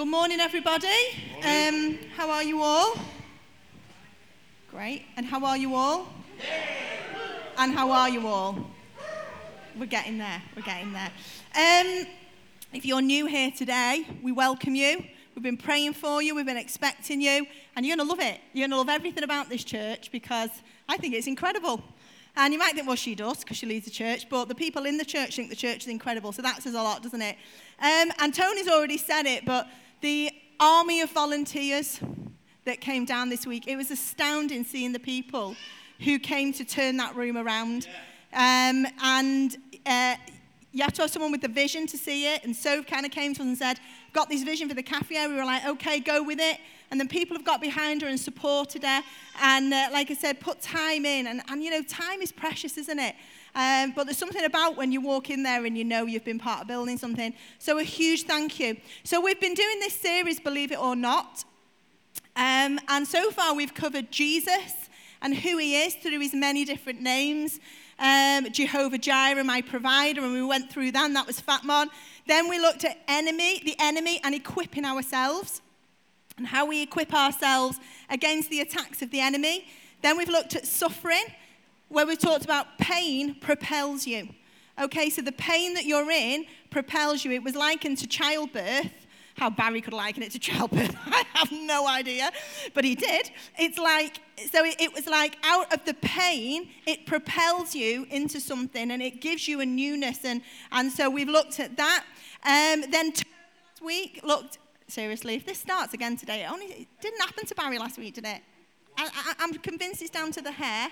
Good morning, everybody. Um, how are you all? Great. And how are you all? And how are you all? We're getting there. We're getting there. Um, if you're new here today, we welcome you. We've been praying for you. We've been expecting you. And you're going to love it. You're going to love everything about this church because I think it's incredible. And you might think, well, she does because she leads the church, but the people in the church think the church is incredible. So that says a lot, doesn't it? Um, and Tony's already said it, but the army of volunteers that came down this week, it was astounding seeing the people who came to turn that room around. Um, and uh, you have to have someone with the vision to see it. And so kind of came to us and said, Got this vision for the cafe. We were like, Okay, go with it. And then people have got behind her and supported her. And uh, like I said, put time in. And, and you know, time is precious, isn't it? Um, but there's something about when you walk in there and you know you've been part of building something. So a huge thank you. So we've been doing this series, believe it or not. Um, and so far we've covered Jesus and who he is through his many different names. Um, Jehovah Jireh, my provider, and we went through that, and that was Fatmon. Then we looked at enemy, the enemy, and equipping ourselves, and how we equip ourselves against the attacks of the enemy. Then we've looked at suffering, where we talked about pain propels you. Okay, so the pain that you're in propels you. It was likened to childbirth. How Barry could liken it to childbirth, I have no idea, but he did. It's like, so it, it was like out of the pain, it propels you into something and it gives you a newness. And, and so we've looked at that. Um, then last week, looked, seriously, if this starts again today, it only it didn't happen to Barry last week, did it? I, I, I'm convinced it's down to the hair.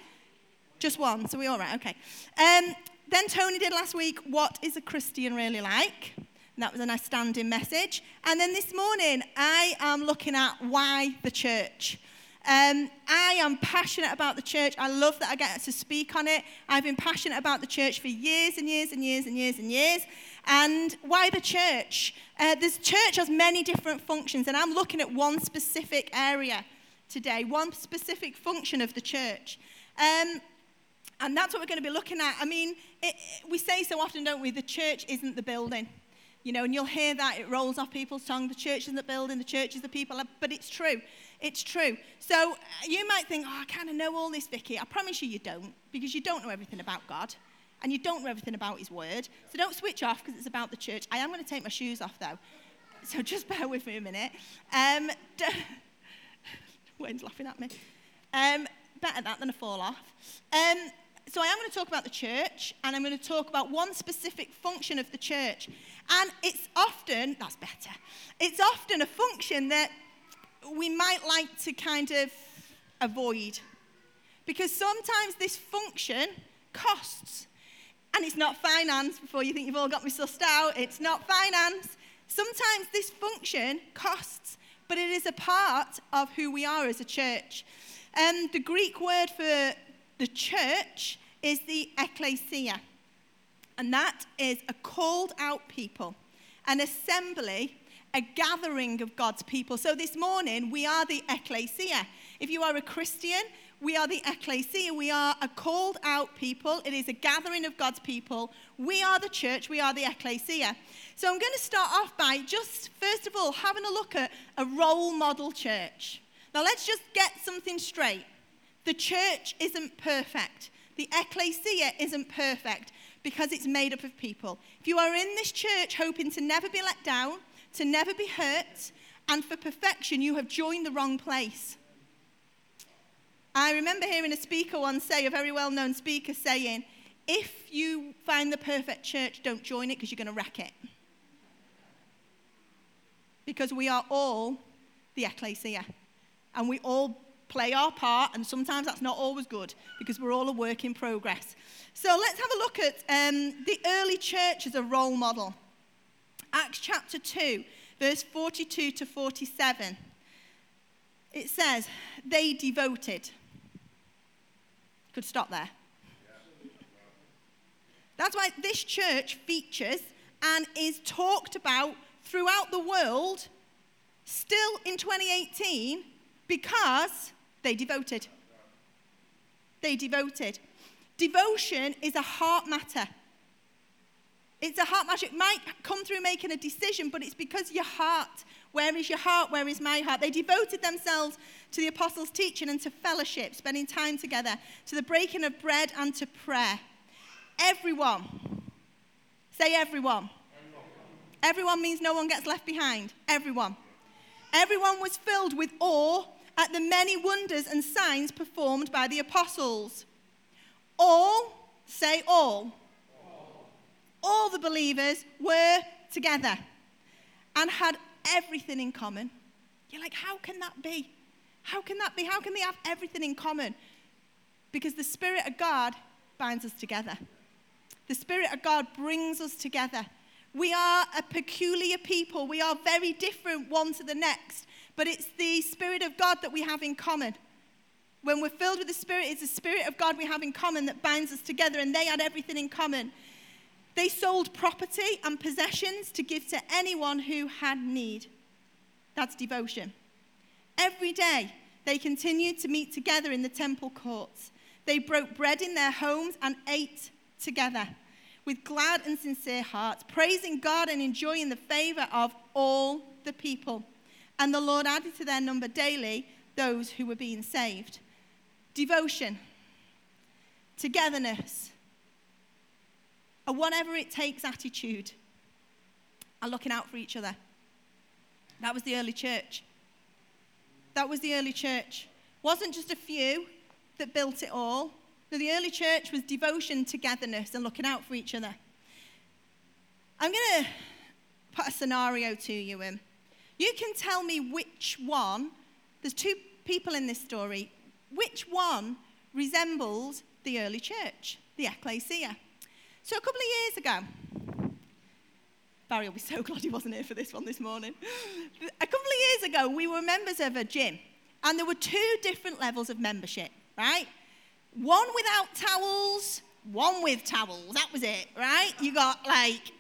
Just one, so we're all right, okay. Um, then Tony did last week, What is a Christian really like? And that was a nice standing message. And then this morning, I am looking at why the church. Um, I am passionate about the church. I love that I get to speak on it. I've been passionate about the church for years and years and years and years and years. And why the church? Uh, this church has many different functions, and I'm looking at one specific area today, one specific function of the church. Um, and that's what we're going to be looking at. I mean, it, it, we say so often, don't we? The church isn't the building. You know, and you'll hear that, it rolls off people's tongue. The church isn't the building, the church is the people. But it's true. It's true. So uh, you might think, oh, I kind of know all this, Vicky. I promise you, you don't, because you don't know everything about God. And you don't know everything about His Word. So don't switch off because it's about the church. I am going to take my shoes off, though. So just bear with me a minute. Um, Wayne's laughing at me. Um, better that than a fall off. Um, so I am going to talk about the church, and I'm going to talk about one specific function of the church. And it's often, that's better, it's often a function that we might like to kind of avoid. Because sometimes this function costs. And it's not finance, before you think you've all got me sussed out, it's not finance. Sometimes this function costs, but it is a part of who we are as a church. Um, the Greek word for the church is the ecclesia, and that is a called out people, an assembly, a gathering of God's people. So this morning, we are the ecclesia. If you are a Christian, we are the ecclesia. We are a called out people. It is a gathering of God's people. We are the church. We are the ecclesia. So I'm going to start off by just, first of all, having a look at a role model church. Now let's just get something straight. The church isn't perfect. The ecclesia isn't perfect because it's made up of people. If you are in this church hoping to never be let down, to never be hurt, and for perfection, you have joined the wrong place. I remember hearing a speaker once say, a very well known speaker saying, if you find the perfect church, don't join it because you're going to wreck it. Because we are all the ecclesia. And we all play our part, and sometimes that's not always good because we're all a work in progress. So let's have a look at um, the early church as a role model. Acts chapter 2, verse 42 to 47. It says, they devoted. Could stop there. That's why this church features and is talked about throughout the world still in 2018 because they devoted. They devoted. Devotion is a heart matter. It's a heart matter. It might come through making a decision, but it's because your heart Where is your heart? Where is my heart? They devoted themselves to the apostles' teaching and to fellowship, spending time together, to the breaking of bread and to prayer. Everyone, say everyone. Everyone, means no one gets left behind. Everyone. Everyone was filled with awe at the many wonders and signs performed by the apostles. All, say all, all, all the believers were together and had everything in common. You're like, how can that be? How can that be? How can they have everything in common? Because the Spirit of God binds us together. The Spirit of God brings us together. We are a peculiar people. We are very different one to the next, but it's the Spirit of God that we have in common. When we're filled with the Spirit, it's the Spirit of God we have in common that binds us together, and they had everything in common. They sold property and possessions to give to anyone who had need. That's devotion. Every day, they continued to meet together in the temple courts. They broke bread in their homes and ate together with glad and sincere hearts, praising God and enjoying the favor of all the people. And the Lord added to their number daily those who were being saved. Devotion, togetherness, a whatever it takes attitude, and looking out for each other. That was the early church. That was the early church. Wasn't just a few that built it all. No, the early church was devotion, togetherness, and looking out for each other. I'm going to put a scenario to you in. You can tell me which one, there's two people in this story, which one resembles the early church, the ecclesia. So a couple of years ago, Barry will be so glad he wasn't here for this one this morning. A couple of years ago, we were members of a gym, and there were two different levels of membership, right? One without towels, one with towels. That was it, right? You got like,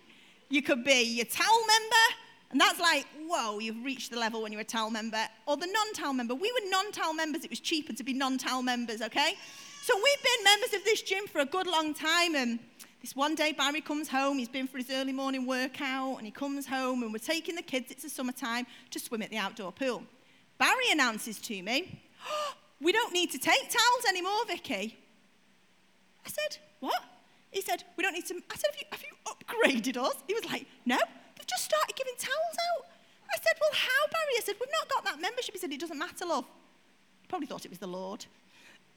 you could be your towel member, and that's like, whoa, you've reached the level when you're a towel member. Or the non towel member. We were non towel members, it was cheaper to be non towel members, okay? So we've been members of this gym for a good long time, and this one day, Barry comes home. He's been for his early morning workout, and he comes home, and we're taking the kids, it's the summertime, to swim at the outdoor pool. Barry announces to me, oh, We don't need to take towels anymore, Vicky. I said, What? He said, We don't need to. I said, Have you, have you upgraded us? He was like, No, just started giving towels out. I said, Well, how, Barry? I said, We've not got that membership. He said, It doesn't matter, love. He probably thought it was the Lord.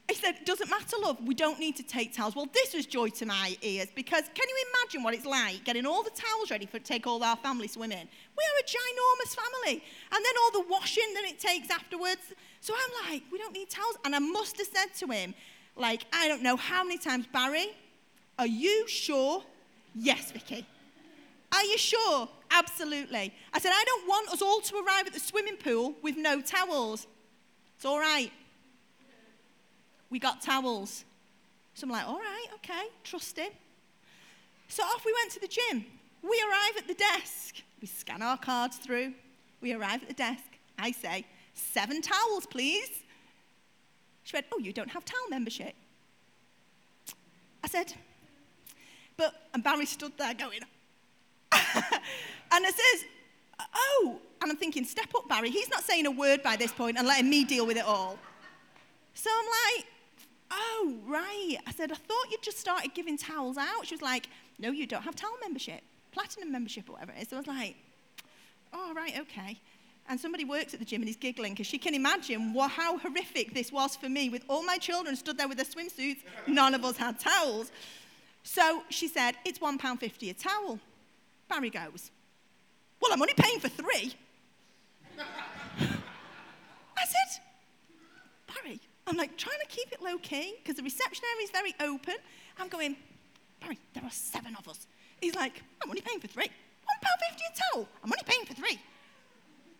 He said, It doesn't matter, love, we don't need to take towels. Well, this was joy to my ears because can you imagine what it's like getting all the towels ready for take all our family swimming? We are a ginormous family. And then all the washing that it takes afterwards. So I'm like, We don't need towels. And I must have said to him, like, I don't know how many times, Barry, are you sure? Yes, Vicky. Are you sure? Absolutely. I said, I don't want us all to arrive at the swimming pool with no towels. It's all right we got towels. So I'm like, all right, okay, trust him. So off we went to the gym. We arrive at the desk. We scan our cards through. We arrive at the desk. I say, seven towels, please. She went, oh, you don't have towel membership. I said, but, and Barry stood there going, and it says, oh, and I'm thinking, step up, Barry. He's not saying a word by this point and letting me deal with it all. So I'm like, Oh, right. I said, I thought you'd just started giving towels out. She was like, No, you don't have towel membership, platinum membership, or whatever it is. So I was like, Oh, right, okay. And somebody works at the gym and he's giggling because she can imagine how horrific this was for me with all my children stood there with their swimsuits. None of us had towels. So she said, It's £1.50 a towel. Barry goes, Well, I'm only paying for three. I said, Barry, I'm like trying to keep it low key because the reception area is very open. I'm going, Barry, there are seven of us. He's like, I'm only paying for three. One pound fifty a towel. I'm only paying for three.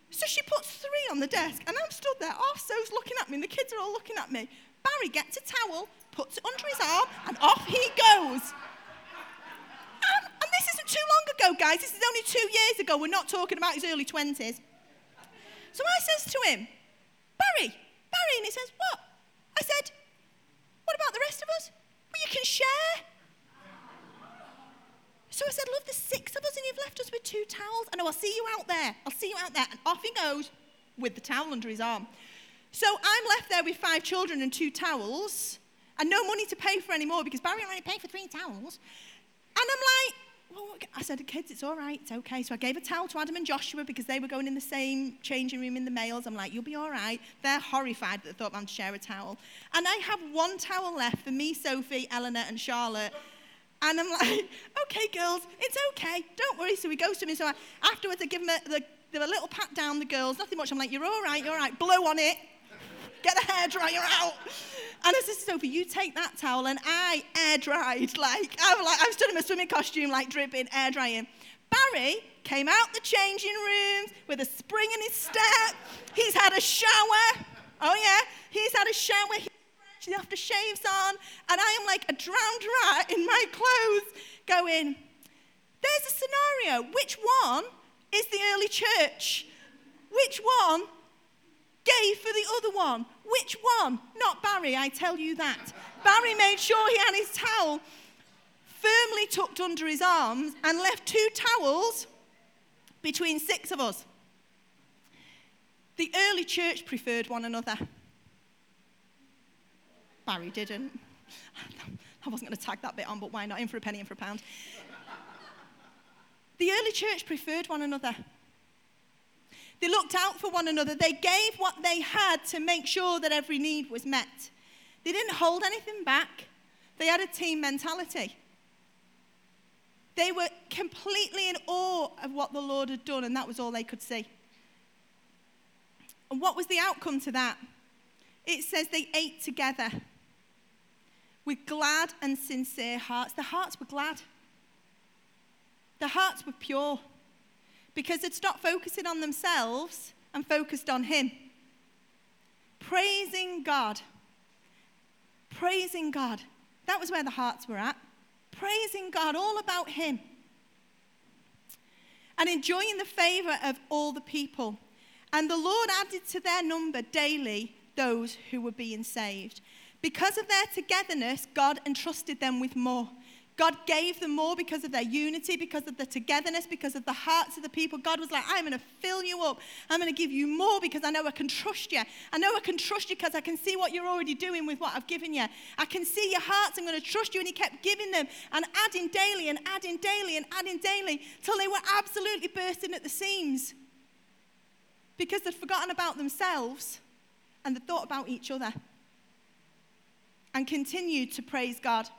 So she puts three on the desk, and I'm stood there, half so's looking at me, and the kids are all looking at me. Barry gets a towel, puts it under his arm, and off he goes. This isn't too long ago, guys. This is only two years ago. We're not talking about his early 20s. So I says to him, Barry, Barry, and he says, What? I said, What about the rest of us? Well, you can share. So I said, Love, there's six of us and you've left us with two towels. I know, I'll see you out there. I'll see you out there. And off he goes with the towel under his arm. So I'm left there with five children and two towels and no money to pay for any more because Barry only paid for three towels. And I'm like, well, I said, kids, it's all right, it's okay. So I gave a towel to Adam and Joshua because they were going in the same changing room in the males. I'm like, you'll be all right. They're horrified that they thought I'm to share a towel. And I have one towel left for me, Sophie, Eleanor, and Charlotte. And I'm like, okay, girls, it's okay. Don't worry. So he goes to me. So I, afterwards, I give him a, the, little pat down the girls, nothing much. I'm like, you're all right, you're all right. Blow on it. Get the hair dryer out. And I said Sophie, you take that towel. And I air dried. Like, I was like, I'm stood in my swimming costume, like dripping, air drying. Barry came out the changing rooms with a spring in his step. He's had a shower. Oh, yeah. He's had a shower. He's after shaves on. And I am like a drowned rat in my clothes going, there's a scenario. Which one is the early church? Which one gave for the other one. Which one? Not Barry, I tell you that. Barry made sure he had his towel firmly tucked under his arms and left two towels between six of us. The early church preferred one another. Barry didn't. I wasn't going to tag that bit on, but why not? In for a penny, in for a pound. The early church preferred one another. They looked out for one another. They gave what they had to make sure that every need was met. They didn't hold anything back, they had a team mentality. They were completely in awe of what the Lord had done, and that was all they could see. And what was the outcome to that? It says they ate together with glad and sincere hearts. The hearts were glad, the hearts were pure because they'd stopped focusing on themselves and focused on Him. Praising God. Praising God. That was where the hearts were at. Praising God, all about Him. And enjoying the favor of all the people. And the Lord added to their number daily those who were being saved. Because of their togetherness, God entrusted them with more. God gave them more because of their unity, because of the togetherness, because of the hearts of the people. God was like, I'm going to fill you up. I'm going to give you more because I know I can trust you. I know I can trust you because I can see what you're already doing with what I've given you. I can see your hearts. I'm going to trust you. And he kept giving them and adding daily and adding daily and adding daily till they were absolutely bursting at the seams because they'd forgotten about themselves and they thought about each other and continued to praise God.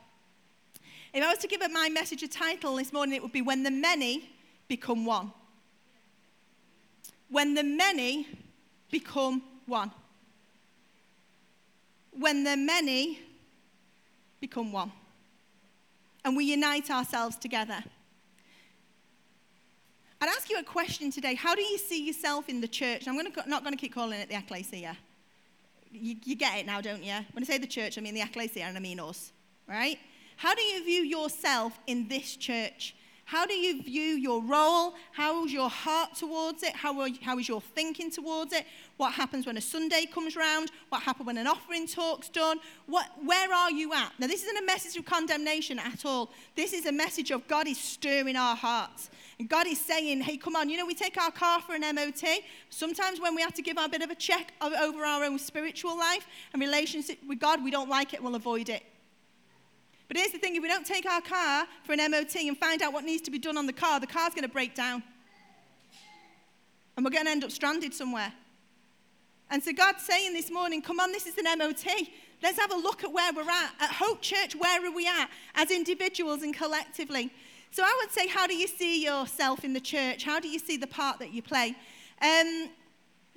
If I was to give my message a title this morning, it would be When the Many Become One. When the many become one. When the many become one. And we unite ourselves together. I'd ask you a question today. How do you see yourself in the church? I'm gonna, not going to keep calling it the ecclesia. You, you get it now, don't you? When I say the church, I mean the ecclesia and I mean us, right? How do you view yourself in this church? How do you view your role? How is your heart towards it? How, are, how is your thinking towards it? What happens when a Sunday comes round? What happens when an offering talk's done? What, where are you at? Now, this isn't a message of condemnation at all. This is a message of God is stirring our hearts. And God is saying, hey, come on, you know, we take our car for an MOT. Sometimes when we have to give our bit of a check over our own spiritual life and relationship with God, we don't like it, we'll avoid it. But here's the thing if we don't take our car for an MOT and find out what needs to be done on the car, the car's going to break down. And we're going to end up stranded somewhere. And so God's saying this morning, come on, this is an MOT. Let's have a look at where we're at. At Hope Church, where are we at as individuals and collectively? So I would say, how do you see yourself in the church? How do you see the part that you play? Um,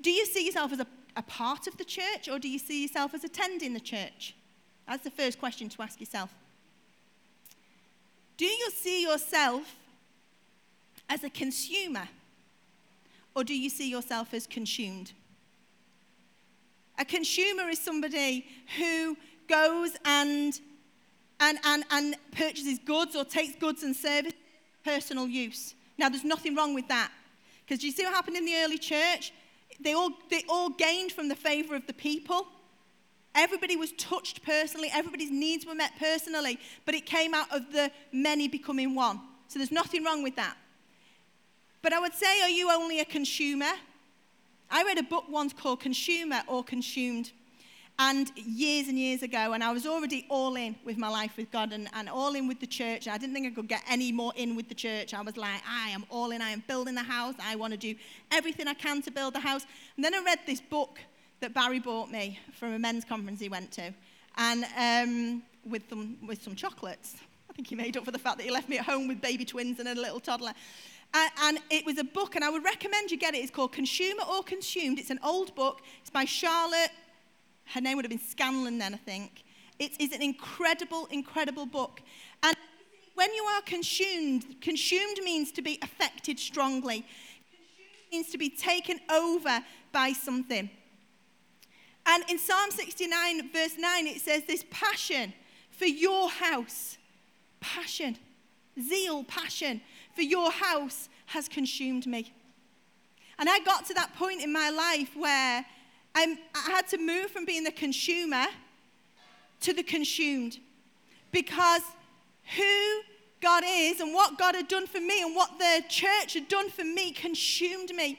do you see yourself as a, a part of the church or do you see yourself as attending the church? That's the first question to ask yourself. Do you see yourself as a consumer or do you see yourself as consumed? A consumer is somebody who goes and, and, and, and purchases goods or takes goods and services personal use. Now, there's nothing wrong with that. Because do you see what happened in the early church? They all, they all gained from the favor of the people. Everybody was touched personally, everybody's needs were met personally, but it came out of the many becoming one. So there's nothing wrong with that. But I would say, are you only a consumer? I read a book once called Consumer or Consumed and years and years ago, and I was already all in with my life with God and, and all in with the church. And I didn't think I could get any more in with the church. I was like, I am all in. I am building the house. I want to do everything I can to build the house. And then I read this book that Barry bought me from a men's conference he went to, and um, with, some, with some chocolates. I think he made up for the fact that he left me at home with baby twins and a little toddler. And, and it was a book, and I would recommend you get it. It's called Consumer or Consumed. It's an old book. It's by Charlotte her name would have been Scanlon then, I think. It is an incredible, incredible book. And when you are consumed, consumed means to be affected strongly. Consumed means to be taken over by something. And in Psalm 69, verse 9, it says this passion for your house, passion, zeal, passion for your house has consumed me. And I got to that point in my life where I'm, I had to move from being the consumer to the consumed because who God is and what God had done for me and what the church had done for me consumed me.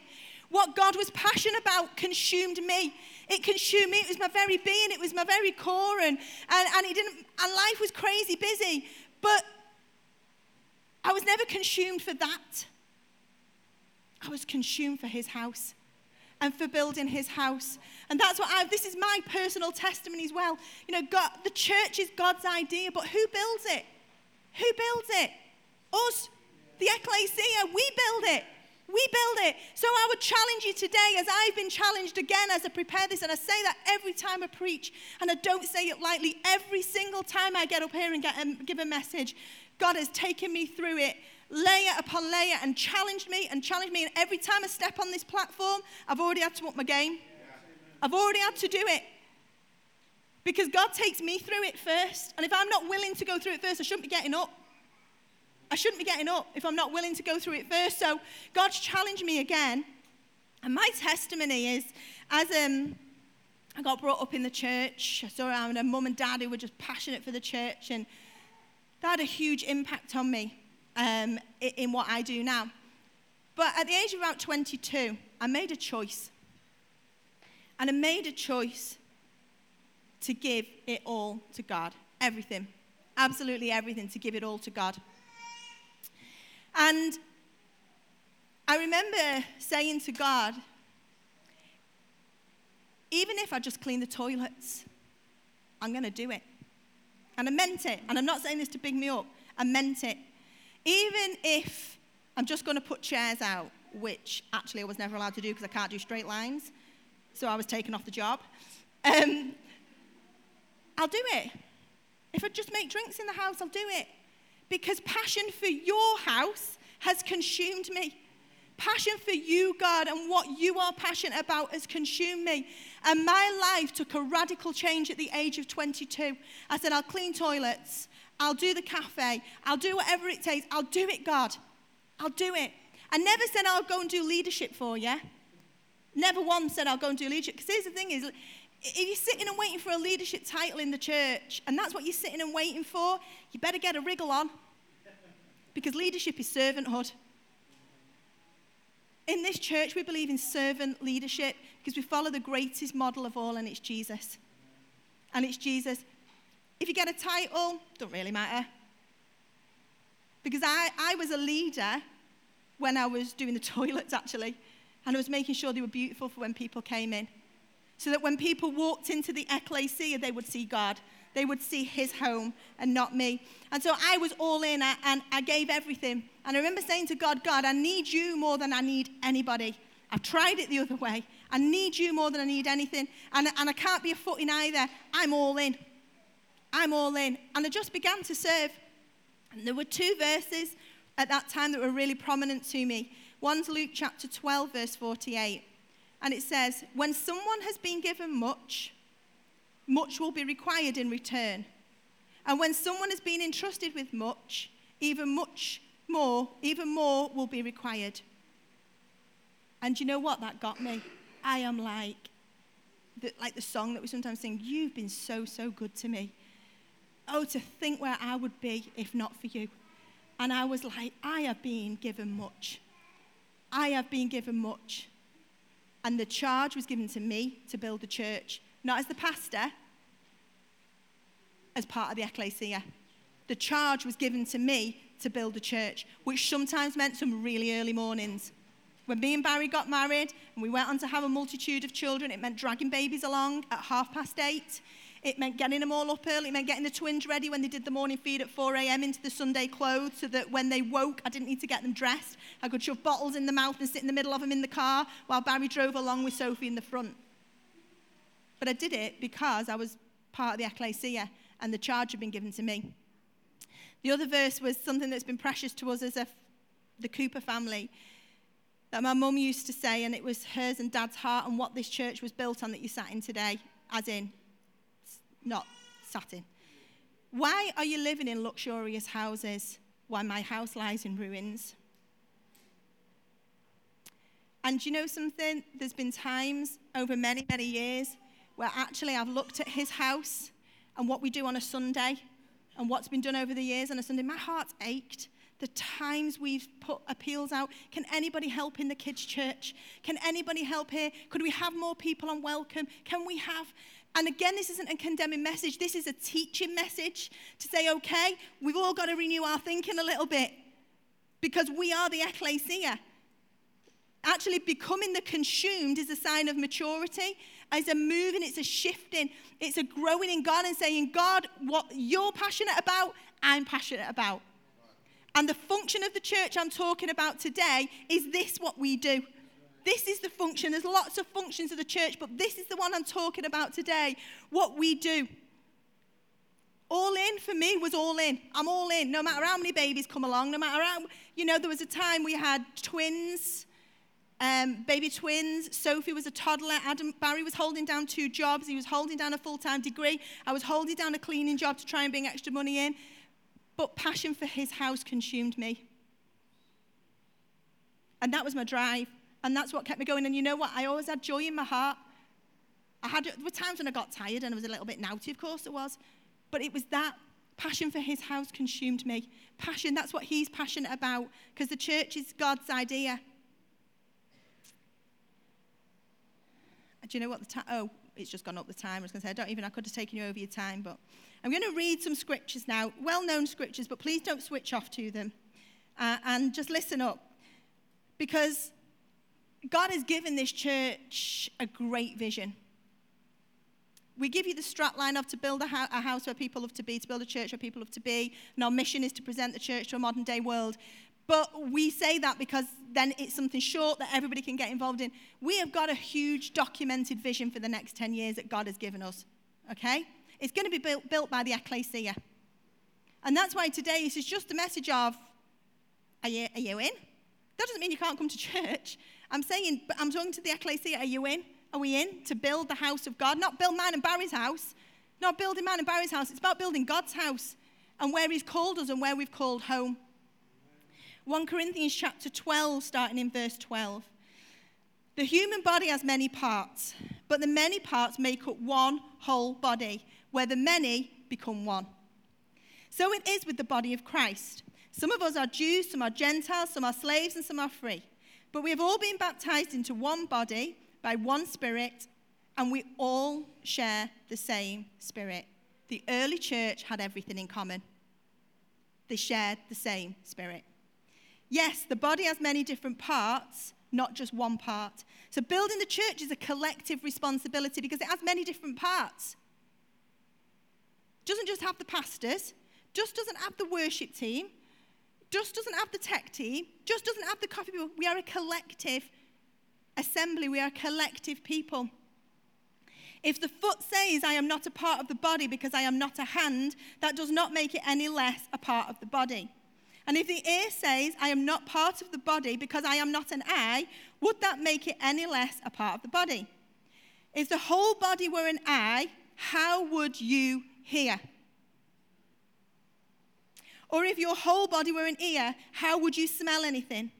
What God was passionate about consumed me. It consumed me. It was my very being. It was my very core. And, and, and, it didn't, and life was crazy busy. But I was never consumed for that. I was consumed for his house and for building his house. And that's what I, this is my personal testimony as well. You know, God, the church is God's idea, but who builds it? Who builds it? Us, the ecclesia, we build it. We build it. So I would challenge you today, as I've been challenged again as I prepare this, and I say that every time I preach, and I don't say it lightly. Every single time I get up here and get, um, give a message, God has taken me through it layer upon layer and challenged me and challenged me. And every time I step on this platform, I've already had to up my game. I've already had to do it. Because God takes me through it first. And if I'm not willing to go through it first, I shouldn't be getting up. I shouldn't be getting up if I'm not willing to go through it first. So God's challenged me again. And my testimony is as um, I got brought up in the church, I saw around a mum and dad who were just passionate for the church, and that had a huge impact on me um, in what I do now. But at the age of about 22, I made a choice. And I made a choice to give it all to God. Everything. Absolutely everything, to give it all to God. And I remember saying to God, even if I just clean the toilets, I'm going to do it. And I meant it. And I'm not saying this to big me up. I meant it. Even if I'm just going to put chairs out, which actually I was never allowed to do because I can't do straight lines, so I was taken off the job, um, I'll do it. If I just make drinks in the house, I'll do it. Because passion for your house has consumed me. Passion for you, God, and what you are passionate about has consumed me. And my life took a radical change at the age of 22. I said, I'll clean toilets. I'll do the cafe. I'll do whatever it takes. I'll do it, God. I'll do it. I never said I'll go and do leadership for you. Never once said I'll go and do leadership. Because here's the thing is, if you're sitting and waiting for a leadership title in the church, and that's what you're sitting and waiting for, you better get a wriggle on. Because leadership is servanthood. In this church, we believe in servant leadership because we follow the greatest model of all, and it's Jesus. And it's Jesus. If you get a title, don't really matter. Because I, I was a leader when I was doing the toilets, actually, and I was making sure they were beautiful for when people came in. So that when people walked into the ecclesia, they would see God. They would see his home and not me. And so I was all in and I gave everything. And I remember saying to God, God, I need you more than I need anybody. I've tried it the other way. I need you more than I need anything. And, and I can't be a foot in either. I'm all in. I'm all in. And I just began to serve. And there were two verses at that time that were really prominent to me. One's Luke chapter 12, verse 48. And it says, When someone has been given much, much will be required in return. And when someone has been entrusted with much, even much more, even more will be required. And you know what? That got me. I am like, the, like the song that we sometimes sing, You've been so, so good to me. Oh, to think where I would be if not for you. And I was like, I have been given much. I have been given much. And the charge was given to me to build the church, not as the pastor, as part of the ecclesia. The charge was given to me to build a church, which sometimes meant some really early mornings. When me and Barry got married and we went on to have a multitude of children, it meant dragging babies along at half past eight. It meant getting them all up early. It meant getting the twins ready when they did the morning feed at 4 a.m. into the Sunday clothes so that when they woke, I didn't need to get them dressed. I could shove bottles in the mouth and sit in the middle of them in the car while Barry drove along with Sophie in the front. But I did it because I was part of the ecclesia and the charge had been given to me. The other verse was something that's been precious to us as a, the Cooper family that my mum used to say, and it was hers and dad's heart and what this church was built on that you sat in today, as in not sat in. Why are you living in luxurious houses while my house lies in ruins? And you know something? There's been times over many, many years where actually I've looked at his house and what we do on a Sunday and what's been done over the years on a Sunday. My heart's ached the times we've put appeals out. Can anybody help in the kids' church? Can anybody help here? Could we have more people on welcome? Can we have and again, this isn't a condemning message, this is a teaching message to say, okay, we've all got to renew our thinking a little bit because we are the ecclesia. Actually, becoming the consumed is a sign of maturity. It's a moving, it's a shifting, it's a growing in God and saying, God, what you're passionate about, I'm passionate about. And the function of the church I'm talking about today is this what we do. This is the function. There's lots of functions of the church, but this is the one I'm talking about today. What we do. All in for me was all in. I'm all in, no matter how many babies come along, no matter how, you know, there was a time we had twins, um, baby twins. Sophie was a toddler. Adam Barry was holding down two jobs. He was holding down a full time degree. I was holding down a cleaning job to try and bring extra money in. But passion for his house consumed me. And that was my drive. And that's what kept me going. And you know what? I always had joy in my heart. I had, there were times when I got tired and I was a little bit naughty, of course it was. But it was that passion for his house consumed me. Passion, that's what he's passionate about because the church is God's idea. Do you know what the time? Oh, it's just gone up the time. I was going to say, I don't even, I could have taken you over your time, but I'm going to read some scriptures now, well known scriptures, but please don't switch off to them. Uh, and just listen up because God has given this church a great vision. We give you the strap line of to build a, a, house where people love to be, to build a church where people love to be. And our mission is to present the church to a modern day world. But we say that because then it's something short that everybody can get involved in. We have got a huge documented vision for the next 10 years that God has given us. Okay? It's going to be built, built by the ecclesia. And that's why today this is just a message of, are you, are you in? That doesn't mean you can't come to church. I'm saying, I'm talking to the ecclesia. Are you in? Are we in to build the house of God? Not build man and Barry's house. Not building man and Barry's house. It's about building God's house and where He's called us and where we've called home. 1 Corinthians chapter 12, starting in verse 12. The human body has many parts, but the many parts make up one whole body, where the many become one. So it is with the body of Christ. Some of us are Jews, some are Gentiles, some are slaves, and some are free. But we have all been baptized into one body by one Spirit, and we all share the same Spirit. The early church had everything in common, they shared the same Spirit. Yes, the body has many different parts, not just one part. So, building the church is a collective responsibility because it has many different parts. It doesn't just have the pastors, just doesn't have the worship team, just doesn't have the tech team, just doesn't have the coffee people. We are a collective assembly, we are collective people. If the foot says, I am not a part of the body because I am not a hand, that does not make it any less a part of the body. And if the ear says, I am not part of the body because I am not an eye, would that make it any less a part of the body? If the whole body were an eye, how would you hear? Or if your whole body were an ear, how would you smell anything?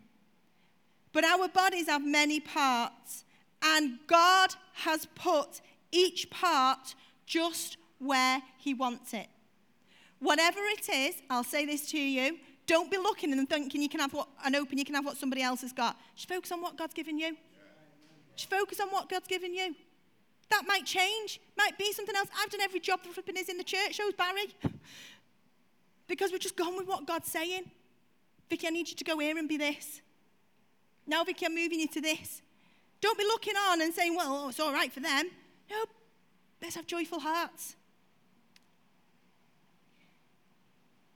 But our bodies have many parts, and God has put each part just where He wants it. Whatever it is, I'll say this to you Don't be looking and thinking you can have what, and hoping you can have what somebody else has got. Just focus on what God's given you. Just focus on what God's given you. That might change, might be something else. I've done every job that flipping is in the church, shows Barry. because we're just gone with what God's saying. Vicky, I need you to go here and be this. Now, Vicky, I'm moving you to this. Don't be looking on and saying, well, oh, it's all right for them. No, let's have joyful hearts.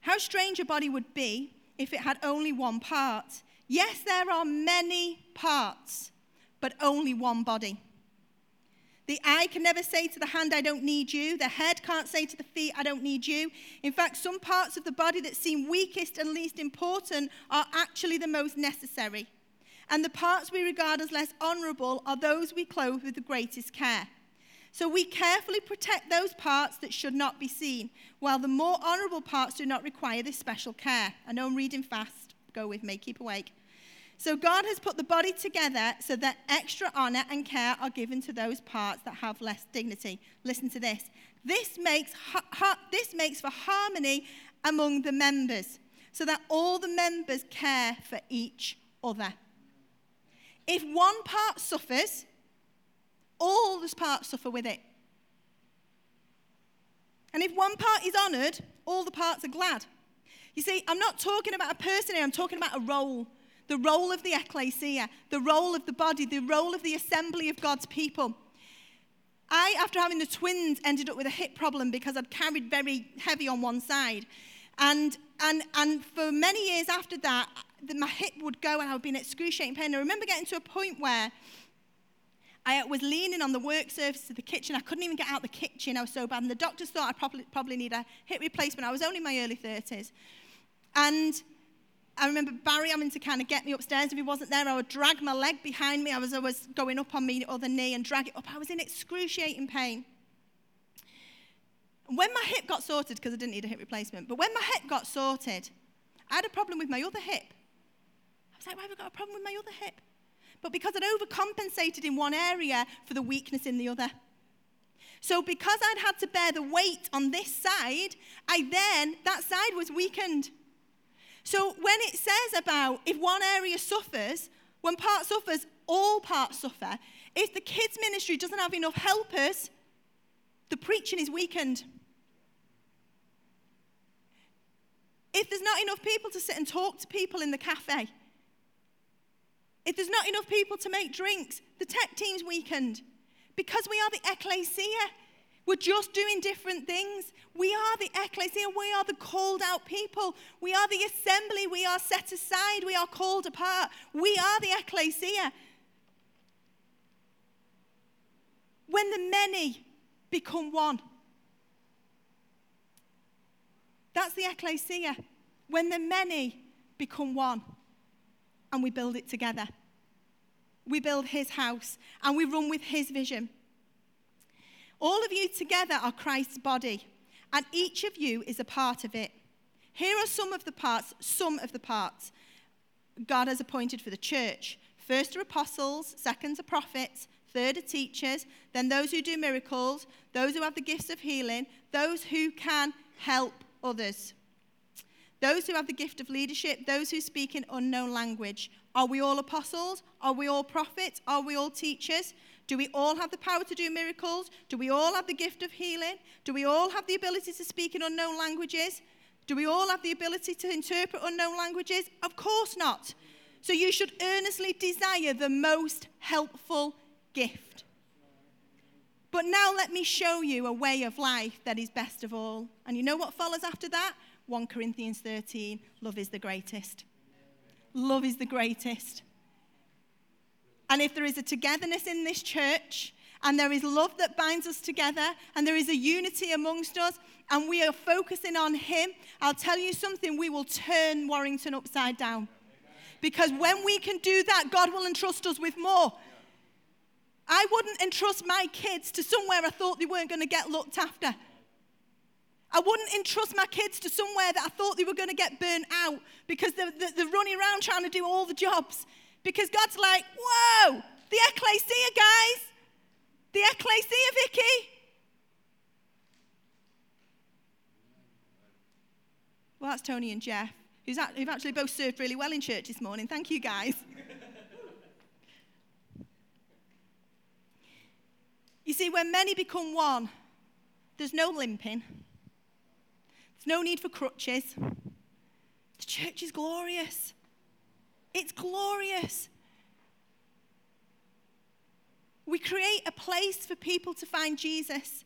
How strange a body would be if it had only one part. Yes, there are many parts, but only one body. The eye can never say to the hand, I don't need you. The head can't say to the feet, I don't need you. In fact, some parts of the body that seem weakest and least important are actually the most necessary. And the parts we regard as less honourable are those we clothe with the greatest care. So we carefully protect those parts that should not be seen, while the more honourable parts do not require this special care. I know I'm reading fast. Go with me, keep awake. So God has put the body together so that extra honor and care are given to those parts that have less dignity. Listen to this. This makes, ha- ha- this makes for harmony among the members so that all the members care for each other. If one part suffers, all the parts suffer with it. And if one part is honored, all the parts are glad. You see, I'm not talking about a person here, I'm talking about a role the role of the ecclesia, the role of the body, the role of the assembly of God's people. I, after having the twins, ended up with a hip problem because I'd carried very heavy on one side. And, and, and for many years after that, my hip would go and I would be in excruciating pain. I remember getting to a point where I was leaning on the work surface of the kitchen. I couldn't even get out the kitchen. I was so bad. And the doctors thought I probably, probably need a hip replacement. I was only in my early 30s. And I remember Barry having to kind of get me upstairs. If he wasn't there, I would drag my leg behind me. I was always going up on my other knee and drag it up. I was in excruciating pain. When my hip got sorted, because I didn't need a hip replacement, but when my hip got sorted, I had a problem with my other hip. I was like, why have I got a problem with my other hip? But because I'd overcompensated in one area for the weakness in the other. So because I'd had to bear the weight on this side, I then, that side was weakened. So when it says about if one area suffers, when part suffers, all parts suffer. If the kids' ministry doesn't have enough helpers, the preaching is weakened. If there's not enough people to sit and talk to people in the cafe, if there's not enough people to make drinks, the tech team's weakened. Because we are the ecclesia, we're just doing different things. We are the ecclesia. We are the called out people. We are the assembly. We are set aside. We are called apart. We are the ecclesia. When the many become one, that's the ecclesia. When the many become one and we build it together, we build his house and we run with his vision. All of you together are Christ's body, and each of you is a part of it. Here are some of the parts, some of the parts God has appointed for the church. First are apostles, second are prophets, third are teachers, then those who do miracles, those who have the gifts of healing, those who can help others. Those who have the gift of leadership, those who speak in unknown language. Are we all apostles? Are we all prophets? Are we all teachers? Do we all have the power to do miracles? Do we all have the gift of healing? Do we all have the ability to speak in unknown languages? Do we all have the ability to interpret unknown languages? Of course not. So you should earnestly desire the most helpful gift. But now let me show you a way of life that is best of all. And you know what follows after that? 1 Corinthians 13 love is the greatest. Love is the greatest. And if there is a togetherness in this church, and there is love that binds us together, and there is a unity amongst us, and we are focusing on Him, I'll tell you something, we will turn Warrington upside down. Because when we can do that, God will entrust us with more. I wouldn't entrust my kids to somewhere I thought they weren't going to get looked after. I wouldn't entrust my kids to somewhere that I thought they were going to get burnt out because they're, they're running around trying to do all the jobs. Because God's like, whoa, the ecclesia, guys. The ecclesia, Vicky. Well, that's Tony and Jeff. who's who've actually both served really well in church this morning. Thank you, guys. you see, when many become one, there's no limping, there's no need for crutches. The church is glorious. It's glorious. We create a place for people to find Jesus,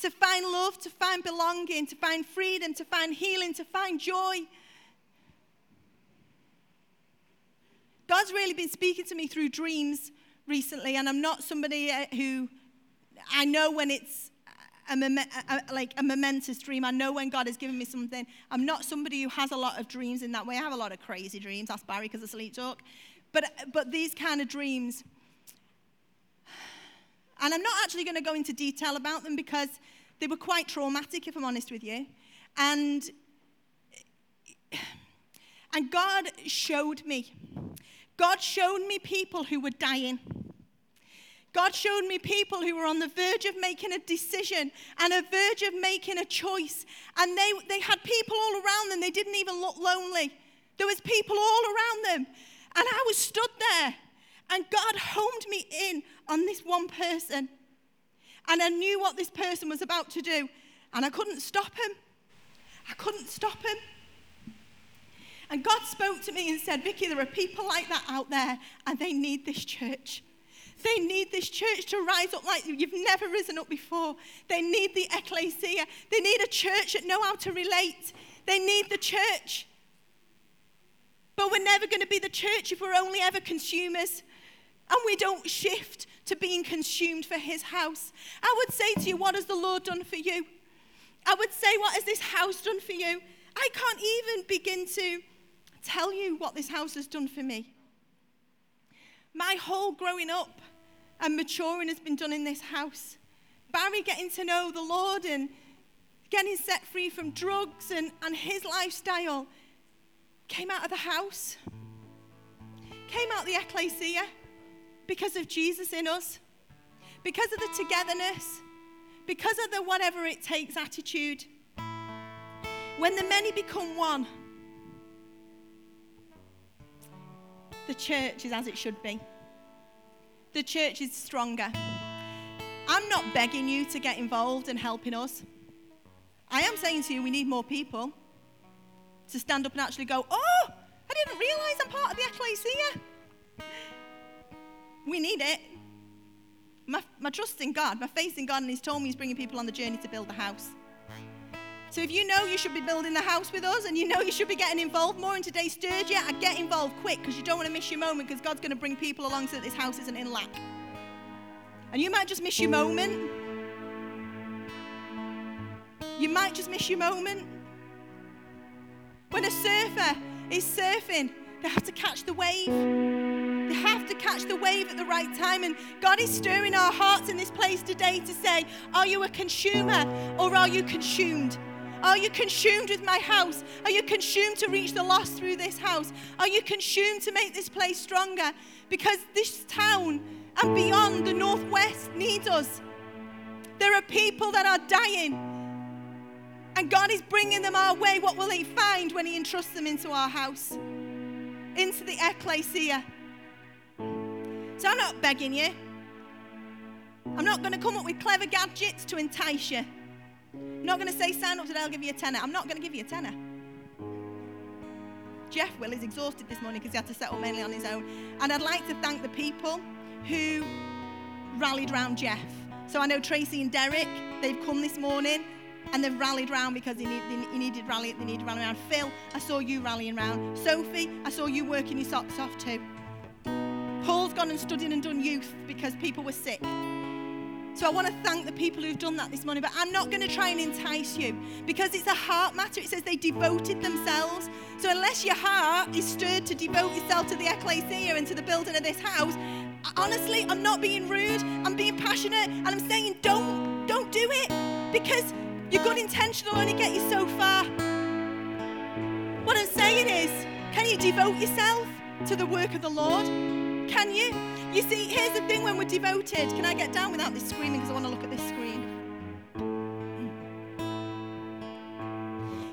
to find love, to find belonging, to find freedom, to find healing, to find joy. God's really been speaking to me through dreams recently, and I'm not somebody uh, who I know when it's a, a, like a momentous dream. I know when God has given me something. I'm not somebody who has a lot of dreams in that way. I have a lot of crazy dreams. Ask Barry because of sleep talk. But, but these kind of dreams, and I'm not actually going to go into detail about them because they were quite traumatic, if I'm honest with you. And, and God showed me. God showed me people who were dying. God showed me people who were on the verge of making a decision and a verge of making a choice. And they, they had people all around them. They didn't even look lonely. There was people all around them. And I was stood there and God homed me in on this one person. And I knew what this person was about to do. And I couldn't stop him. I couldn't stop him. And God spoke to me and said, Vicky, there are people like that out there, and they need this church. They need this church to rise up like you've never risen up before. They need the ecclesia. They need a church that know how to relate. They need the church. But we're never going to be the church if we're only ever consumers and we don't shift to being consumed for his house. I would say to you, what has the Lord done for you? I would say, what has this house done for you? I can't even begin to tell you what this house has done for me. My whole growing up and maturing has been done in this house. Barry getting to know the Lord and getting set free from drugs and, and his lifestyle came out of the house, came out the ecclesia because of Jesus in us, because of the togetherness, because of the whatever it takes attitude. When the many become one, the church is as it should be. The church is stronger. I'm not begging you to get involved and helping us. I am saying to you, we need more people to stand up and actually go, Oh, I didn't realize I'm part of the ecclesia. We need it. My, my trust in God, my faith in God, and He's told me He's bringing people on the journey to build the house. So if you know you should be building the house with us and you know you should be getting involved more in today's Sturgis, I get involved quick because you don't want to miss your moment because God's going to bring people along so that this house isn't in lack. And you might just miss your moment. You might just miss your moment. When a surfer is surfing, they have to catch the wave. They have to catch the wave at the right time. And God is stirring our hearts in this place today to say, Are you a consumer or are you consumed? Are you consumed with my house? Are you consumed to reach the lost through this house? Are you consumed to make this place stronger? Because this town and beyond the Northwest needs us. There are people that are dying, and God is bringing them our way. What will He find when He entrusts them into our house? Into the ecclesia. So I'm not begging you. I'm not going to come up with clever gadgets to entice you. I'm not going to say, sign up today, I'll give you a tenner. I'm not going to give you a tenner. Jeff Will is exhausted this morning because he had to settle mainly on his own. And I'd like to thank the people who rallied round Jeff. So I know Tracy and Derek, they've come this morning and they've rallied round because he, need, he needed rally, they needed to rally around. Phil, I saw you rallying round. Sophie, I saw you working your socks off too. Paul's gone and studied and done youth because people were sick. So I want to thank the people who've done that this morning, but I'm not going to try and entice you because it's a heart matter. It says they devoted themselves. So unless your heart is stirred to devote yourself to the ecclesia and to the building of this house, honestly, I'm not being rude. I'm being passionate, and I'm saying don't don't do it because your good intention will only get you so far. What I'm saying is, can you devote yourself to the work of the Lord? Can you? You see, here's the thing when we're devoted. Can I get down without this screaming because I want to look at this screen?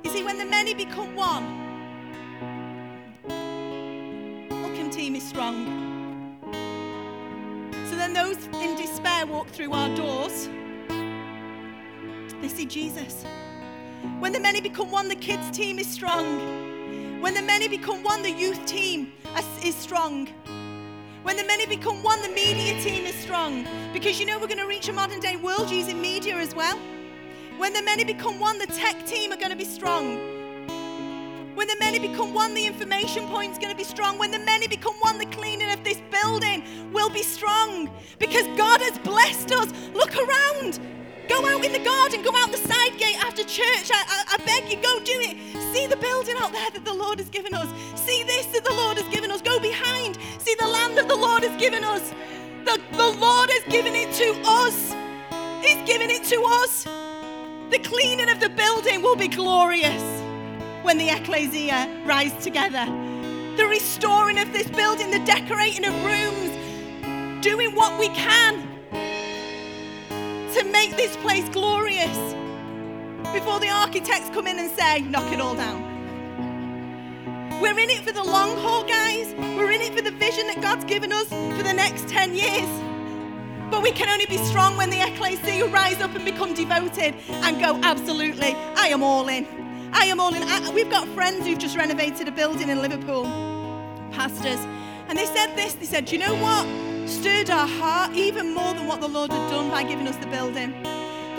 You see, when the many become one, Welcome team is strong. So then those in despair walk through our doors. They see Jesus. When the many become one, the kids' team is strong. When the many become one, the youth team is strong. When the many become one, the media team is strong. Because you know we're going to reach a modern day world using media as well. When the many become one, the tech team are going to be strong. When the many become one, the information point is going to be strong. When the many become one, the cleaning of this building will be strong. Because God has blessed us. Look around. Go out in the garden, go out the side gate after church. I, I, I, beg you, go do it. See the building out there that the Lord has given us. See this that the Lord has given us. Go behind. See the land that the Lord has given us. The, the Lord has given it to us. He's given it to us. The cleaning of the building will be glorious when the ecclesia rise together. The restoring of this building, the decorating of rooms, doing what we can to make this place glorious before the architects come in and say, knock it all down. We're in it for the long haul, guys. We're in it for the vision that God's given us for the next 10 years. But we can only be strong when the ecclesia rise up and become devoted and go, absolutely, I am all in. I am all in. I, we've got friends who've just renovated a building in Liverpool, pastors, and they said this. They said, Do you know what? Stirred our heart even more than what the Lord had done by giving us the building.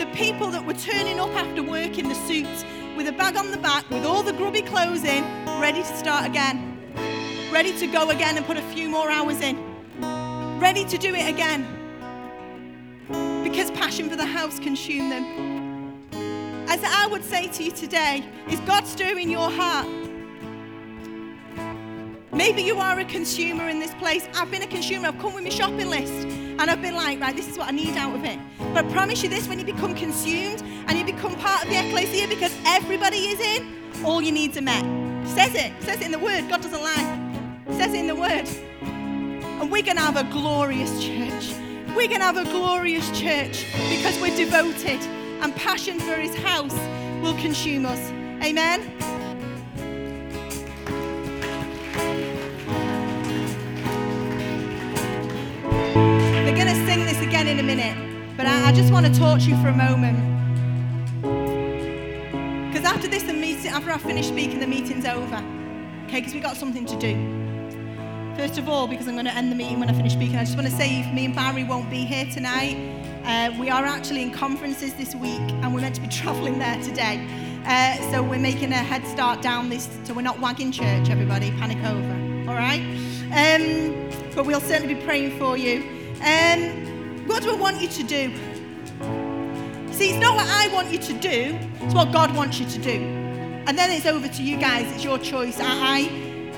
The people that were turning up after work in the suits with a bag on the back, with all the grubby clothes in, ready to start again, ready to go again and put a few more hours in, ready to do it again. Because passion for the house consumed them. As I would say to you today, is God stirring your heart? Maybe you are a consumer in this place. I've been a consumer. I've come with my shopping list and I've been like, right, this is what I need out of it. But I promise you this when you become consumed and you become part of the ecclesia because everybody is in, all your needs are met. Says it. says it in the word. God doesn't lie. Says it in the word. And we're going to have a glorious church. We're going to have a glorious church because we're devoted and passion for his house will consume us. Amen. I, just want to talk to you for a moment. Because after this, meeting, after I finish speaking, the meeting's over. Okay, because we've got something to do. First of all, because I'm going to end the meeting when I finish speaking, I just want to say me and Barry won't be here tonight, uh, we are actually in conferences this week and we're meant to be travelling there today. Uh, so we're making a head start down this, so we're not wagging church, everybody, panic over. All right? Um, but we'll certainly be praying for you. Um, what do I want you to do? See, it's not what I want you to do, it's what God wants you to do. And then it's over to you guys, it's your choice. I, I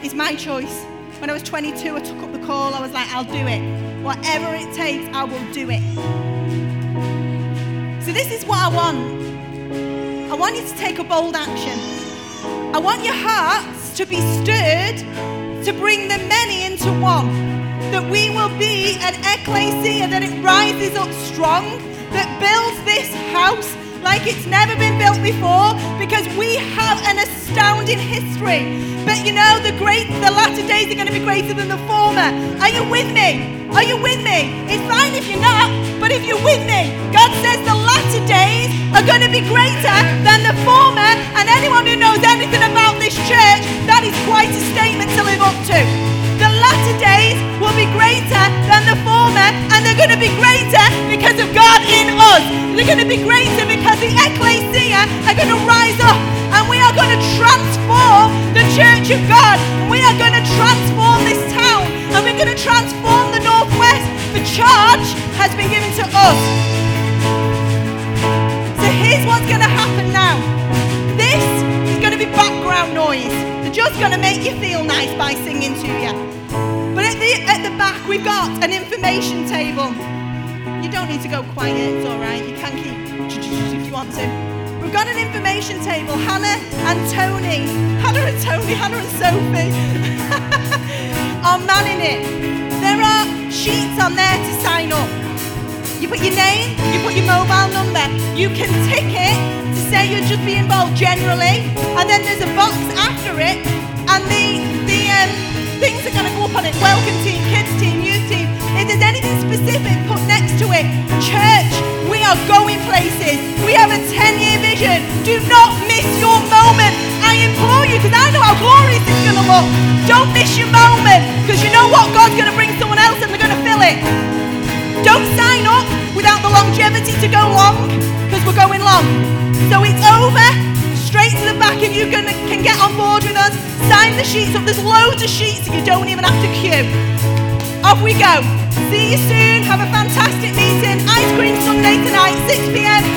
it's my choice. When I was 22, I took up the call, I was like, I'll do it. Whatever it takes, I will do it. So, this is what I want. I want you to take a bold action. I want your hearts to be stirred to bring the many into one that we will be an ecclesia, that it rises up strong, that builds this house like it's never been built before because we have an astounding history. But you know, the great the latter days are going to be greater than the former. Are you with me? Are you with me? It's fine if you're not, but if you're with me, God says the latter days are going to be greater than the former. And anyone who knows anything about this church, that is quite a statement to live up to the latter days will be greater than the former, and they're going to be greater because of God in us. They're going to be greater because the ecclesia are going to rise up, and we are going to transform the church of God. We are going to transform this town, and we're going to transform the Northwest. The charge has been given to us. Going to make you feel nice by singing to you. But at the, at the back, we've got an information table. You don't need to go quiet, it's all right. You can keep if you want to. We've got an information table. Hannah and Tony, Hannah and Tony, Hannah and Sophie are manning it. There are sheets on there to sign up. You put your name, you put your mobile number. You can tick it to say you'd just be involved generally, and then there's a box after it, and the the Um, things are going to go up on it. Welcome team, kids team, youth team. If there's anything specific, put next to it. Church, we are going places. We have a 10-year vision. Do not miss your moment. I implore you, because I know how glorious it's going to look. Don't miss your moment, because you know what? God's going to bring someone else and they're going to fill it. Don't sign up without the longevity to go long, because we're going long. So it's over. Straight to the back if you can, can get on board with us. Sign the sheets up. There's loads of sheets you don't even have to queue. Off we go. See you soon. Have a fantastic meeting. Ice cream Sunday tonight, 6 p.m.